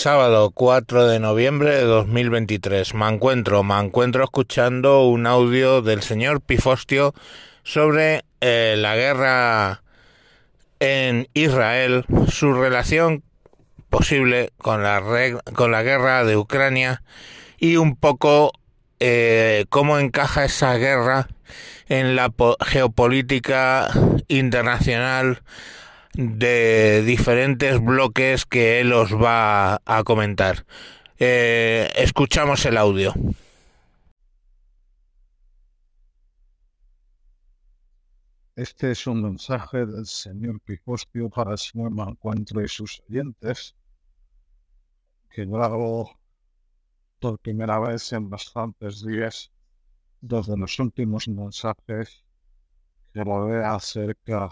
Sábado 4 de noviembre de 2023. Me encuentro, me encuentro escuchando un audio del señor Pifostio sobre eh, la guerra en Israel, su relación posible con la, con la guerra de Ucrania y un poco eh, cómo encaja esa guerra en la geopolítica internacional de diferentes bloques que él os va a comentar. Eh, escuchamos el audio. Este es un mensaje del señor Pifostio para el señor Mancuentro y sus oyentes, que grabo por primera vez en bastantes días desde los últimos mensajes que vea acerca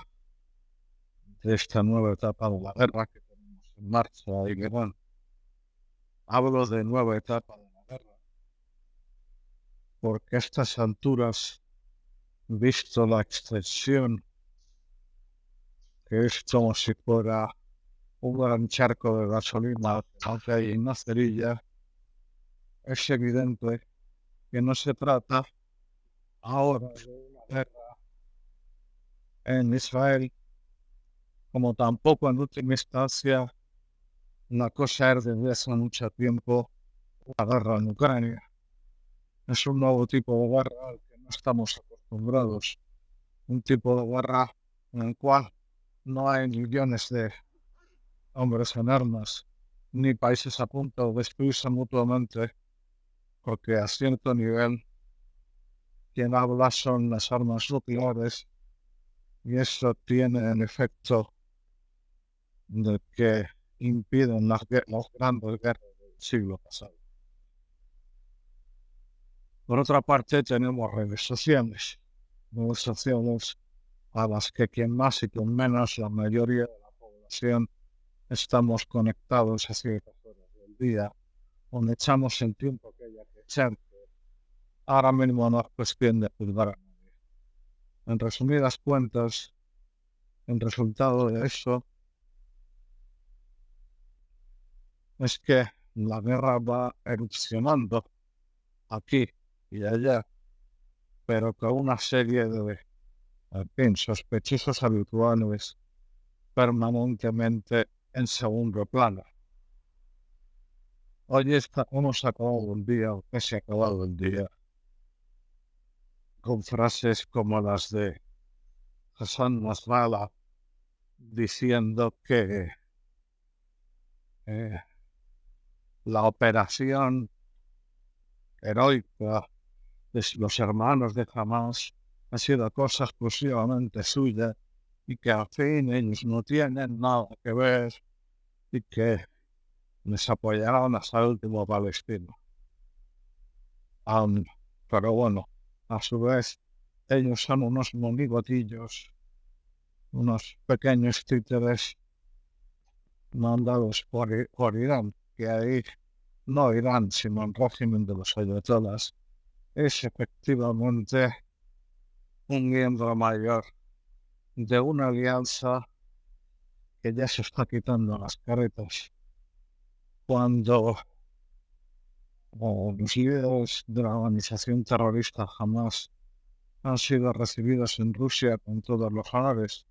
esta nueva etapa de la guerra que tenemos en marcha que bueno, hablo de nueva etapa de la guerra. Porque a estas alturas, visto la extensión que es como si fuera un gran charco de gasolina aunque hay una cerilla, es evidente que no se trata ahora de una guerra en Israel como tampoco en última instancia cosa es desde hace mucho tiempo la guerra en Ucrania. Es un nuevo tipo de guerra al que no estamos acostumbrados. Un tipo de guerra en el cual no hay millones de hombres en armas, ni países a punto de destruirse mutuamente, porque a cierto nivel quien habla son las armas nucleares y eso tiene en efecto que impiden las, grandes guerras del siglo pasado. Por otra parte, tenemos redes sociales a las que quien más y quien menos, la mayoría de la población, estamos conectados a ciertas horas del día, donde echamos el tiempo que haya que echar. Ahora mismo no es cuestión de juzgar a nadie. En resumidas cuentas, el resultado de eso es que la guerra va erupcionando aquí y allá, pero con una serie de en sospechosos habituales permanentemente en segundo plano. Hoy hemos acabado el día, o se ha acabado el día, con frases como las de Hassan Nasrallah diciendo que eh, la operación heroica de los hermanos de Hamas ha sido cosa exclusivamente suya y que al fin ellos no tienen nada que ver y que les apoyaron hasta el último palestino. pero bueno, a su vez, ellos son unos monigotillos, unos pequeños títeres mandados por, por Irán que ahí no Irán, sino el régimen de los ayatollahs, es efectivamente un miembro mayor de una alianza que ya se está quitando las caretas cuando los líderes de la organización terrorista jamás han sido recibidos en Rusia con todos los honores.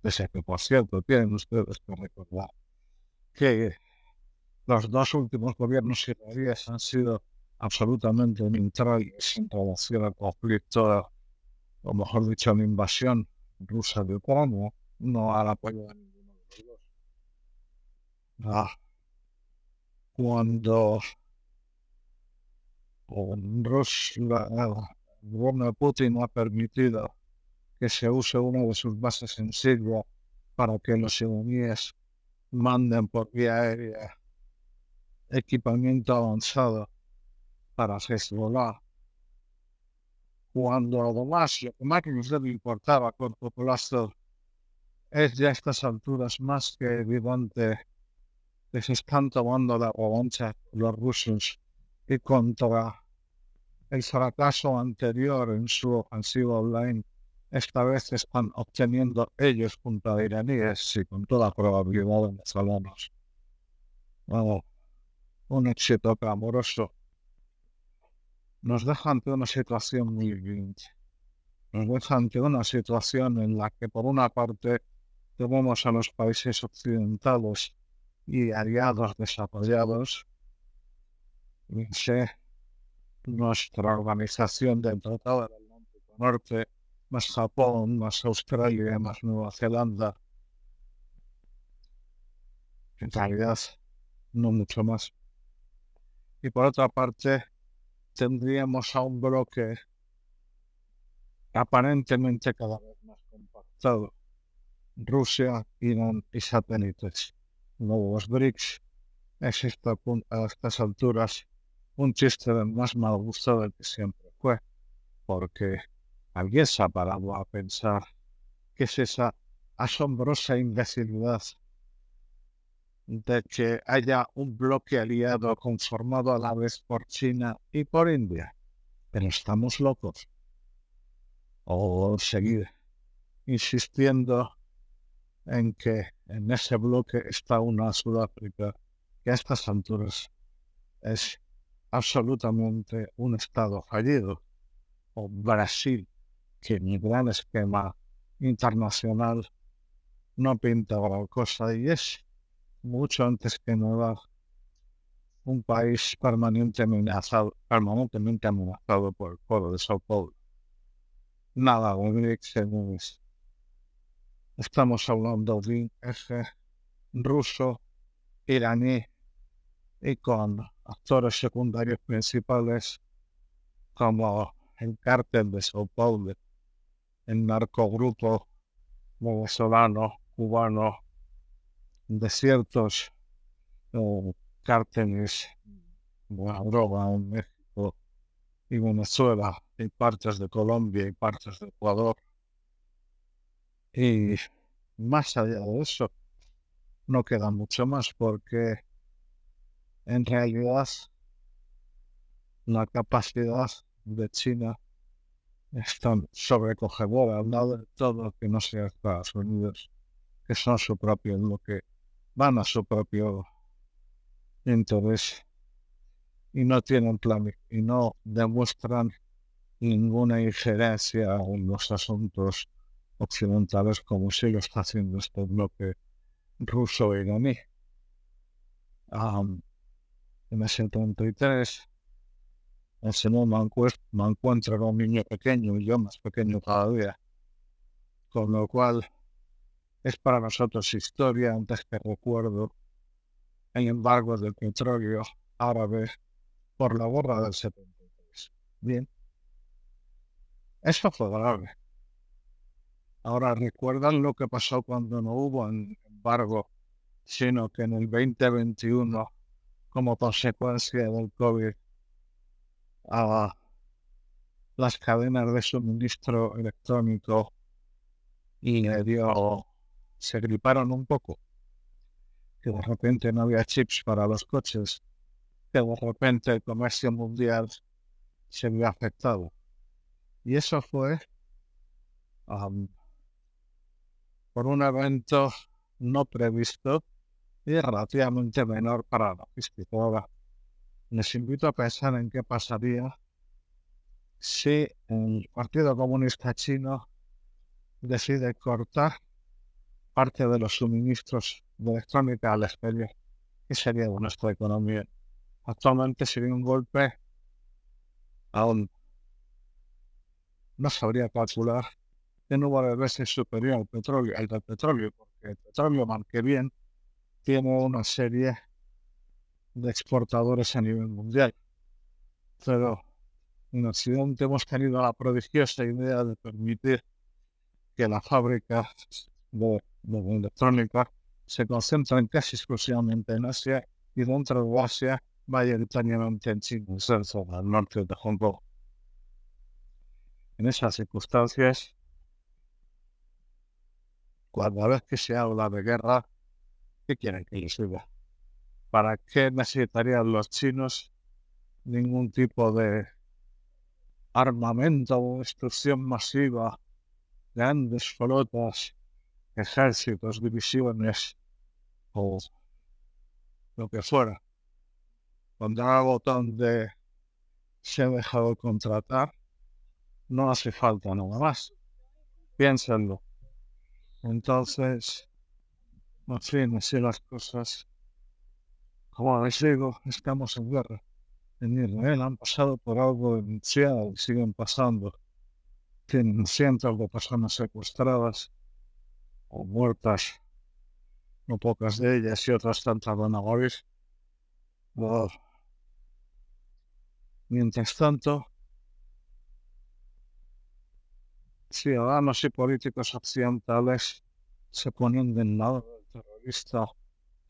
Pese que, por cierto, tienen ustedes que recordar que los dos últimos gobiernos israelíes han sido absolutamente neutrales en relación al conflicto, o mejor dicho, a la invasión rusa de Ucrania, no al apoyo de ninguno de los dos. Ah, cuando Rusia, de Putin ha permitido que se use una de sus bases en Siria para que los iraníes manden por vía aérea equipamiento avanzado para Hezbollah, cuando además lo que nos debe importar a corto plazo es ya a estas alturas más que evidente que se están tomando la revancha los rusos y contra el fracaso anterior en su ofensiva online, esta vez están obteniendo ellos junto a iraníes y con toda probabilidad venezolanos. Vamos, un éxito clamoroso nos deja ante una situación muy grinch. Nos deja ante una situación en la que, por una parte, tenemos a los países occidentales y aliados desarrollados, nuestra organización del Tratado del Atlántico Norte, más Japón, más Australia, más Nueva Zelanda. En realidad, no mucho más. Y por otra parte, tendríamos a un bloque aparentemente cada vez más compactado. Rusia, Irán y satélites. Nuevos BRICS es a estas alturas un chiste más mal gusto del que siempre fue, porque alguien se ha parado a pensar que es esa asombrosa imbecilidad de que haya un bloque aliado conformado a la vez por China y por India. Pero estamos locos. O seguir insistiendo en que en ese bloque está una Sudáfrica que a estas alturas es absolutamente un Estado fallido. O Brasil, que mi gran esquema internacional no pinta gran cosa y es mucho antes que nada un país permanentemente amenazado, permanentemente amenazado por el pueblo de Sao Paulo. Nada, es. Estamos hablando de un eje ruso, iraní y con actores secundarios principales como el cártel de Sao Paulo, el narcogrupo venezolano, cubano, de ciertos cárteles droga en México y Venezuela y partes de Colombia y partes de Ecuador. Y más allá de eso, no queda mucho más porque en realidad la capacidad de China es tan sobrecogedora al lado de todo que no sea Estados Unidos, que son su propio que van a su propio interés y no tienen plan y no demuestran ninguna injerencia en los asuntos occidentales como si lo está haciendo este bloque ruso iraní. Um, en el 73, el señor me, me encuentra con un niño pequeño y yo más pequeño todavía, con lo cual es para nosotros historia antes que recuerdo el embargo del petróleo árabe por la guerra del 73. Bien. Eso fue grave. Ahora recuerdan lo que pasó cuando no hubo embargo, sino que en el 2021, como consecuencia del COVID, a las cadenas de suministro electrónico y se griparon un poco, que de repente no había chips para los coches, que de repente el comercio mundial se vio afectado. Y eso fue por un evento no previsto y relativamente menor para la física. Les invito a pensar en qué pasaría si el Partido Comunista Chino decide cortar parte de los suministros de electrónica al exterior. ¿Qué sería de nuestra economía? Actualmente sería un golpe aún no sabría calcular qué número de veces superior al petróleo, al del petróleo, porque el petróleo, marque bien, tiene una serie de exportadores a nivel mundial. Pero en Occidente hemos tenido la prodigiosa idea de permitir que la fábrica de de electrónica se concentran casi exclusivamente en Asia y dentro de Asia mayoritariamente en China, al norte de Hong Kong. En esas circunstancias, cuando vez que se habla de guerra, ¿qué quieren que les diga? ¿Para qué necesitarían los chinos ningún tipo de armamento o destrucción masiva, grandes flotas, ejércitos, divisiones o lo que fuera? Cuando algo donde se ha dejado contratar, no hace falta nada más. Piénsenlo. Entonces, en fin, así las cosas. Como les digo, estamos en guerra. En Israel han pasado por algo denunciado y siguen pasando. Tienen cientos de personas secuestradas o muertas, no pocas de ellas y otras tantas van a morir. Mientras tanto, ciudadanos y políticos occidentales se ponen del lado del terrorista.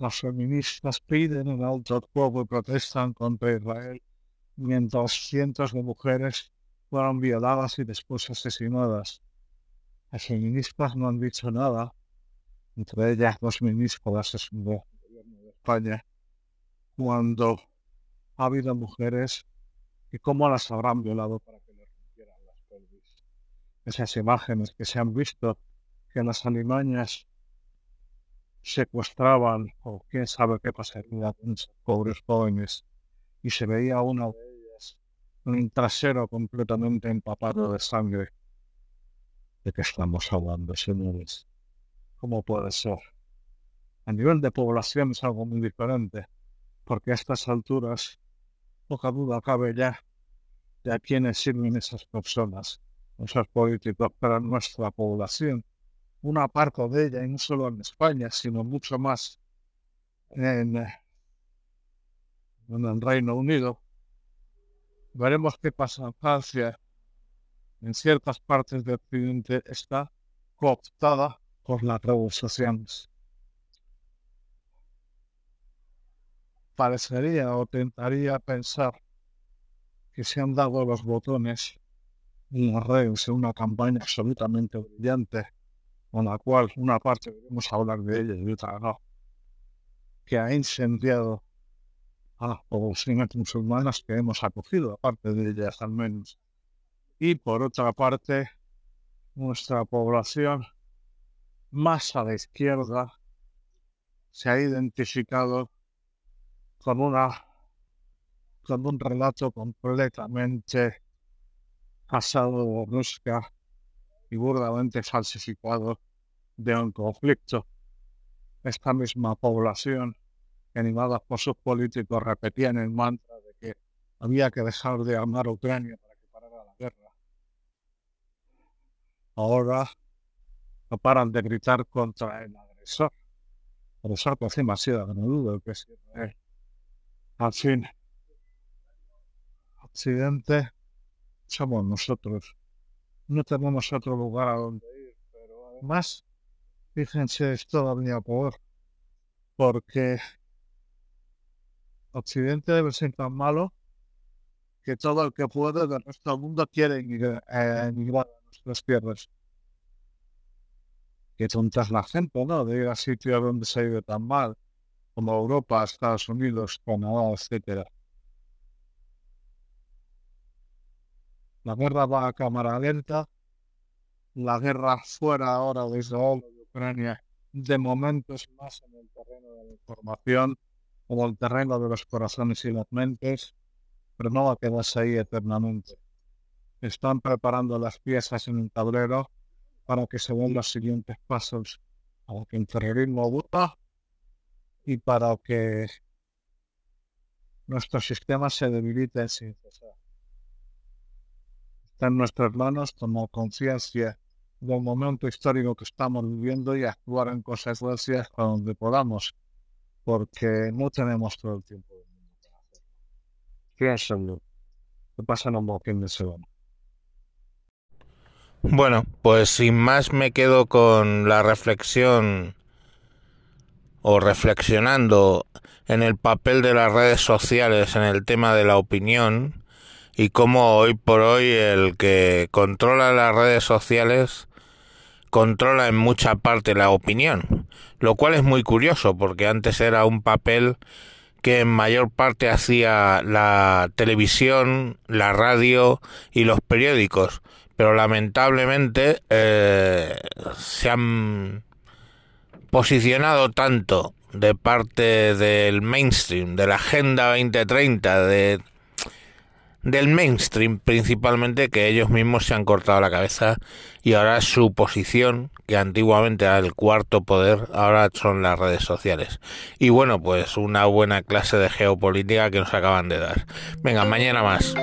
Las feministas piden un alto fuego y protestan contra Israel, mientras cientos de mujeres fueron violadas y después asesinadas. Las feministas no han dicho nada, entre ellas dos ministros del gobierno de España, cuando ha habido mujeres y cómo las habrán violado para esas imágenes que se han visto que las alimañas secuestraban o quién sabe qué pasaría con esos pobres jóvenes y se veía una de ellas un trasero completamente empapado de sangre. ¿De qué estamos hablando, señores? ¿Cómo puede ser? A nivel de población es algo muy diferente, porque a estas alturas poca duda cabe ya de a quiénes sirven esas personas esos políticos para nuestra población. Una parte de ella, y no solo en España, sino mucho más en, en el Reino Unido. Veremos qué pasa en Francia. En ciertas partes del Occidente está cooptada por las revoluciones. Parecería o tentaría pensar que se han dado los botones una red, una campaña absolutamente brillante, con la cual una parte debemos hablar de ella y otra no, que ha incendiado a poblaciones musulmanas que hemos acogido, aparte de ellas al menos. Y por otra parte, nuestra población más a la izquierda se ha identificado con una con un relato completamente pasado brusca y burdamente falsificado de un conflicto. Esta misma población, animada por sus políticos, repetían el mantra de que había que dejar de armar Ucrania para que parara la guerra. Ahora no paran de gritar contra el agresor. El agresor que hace demasiado, no dudo que es Al fin, Occidente somos nosotros. No tenemos otro lugar a donde ir, pero además, fíjense, es todavía peor, porque Occidente debe ser tan malo que todo el que puede del resto del mundo quiere emigrar eh, a nuestras tierras. Que tonta es la gente, ¿no? De ir a sitios donde se vive tan mal, como Europa, Estados Unidos, Canadá, etcétera. La guerra va a cámara lenta. La guerra fuera ahora de Israel y Ucrania, de momento es más en el terreno de la información o el terreno de los corazones y las mentes, pero no va a quedarse ahí eternamente. Están preparando las piezas en el tablero para que se den los siguientes pasos, para que el terrorismo vuelva y para que nuestro sistema se debilite sin cesar en nuestras manos tomar conciencia del momento histórico que estamos viviendo y actuar en consecuencia a donde podamos, porque no tenemos todo el tiempo del mundo. Piénsenlo, que pasan un de semana. Bueno, pues sin más me quedo con la reflexión o reflexionando en el papel de las redes sociales en el tema de la opinión y cómo hoy por hoy el que controla las redes sociales controla en mucha parte la opinión, lo cual es muy curioso porque antes era un papel que en mayor parte hacía la televisión, la radio y los periódicos, pero lamentablemente eh, se han posicionado tanto de parte del mainstream, de la Agenda 2030, de, del mainstream principalmente, que ellos mismos se han cortado la cabeza y ahora su posición, que antiguamente era el cuarto poder, ahora son las redes sociales. Y bueno, pues una buena clase de geopolítica que nos acaban de dar. Venga, mañana más.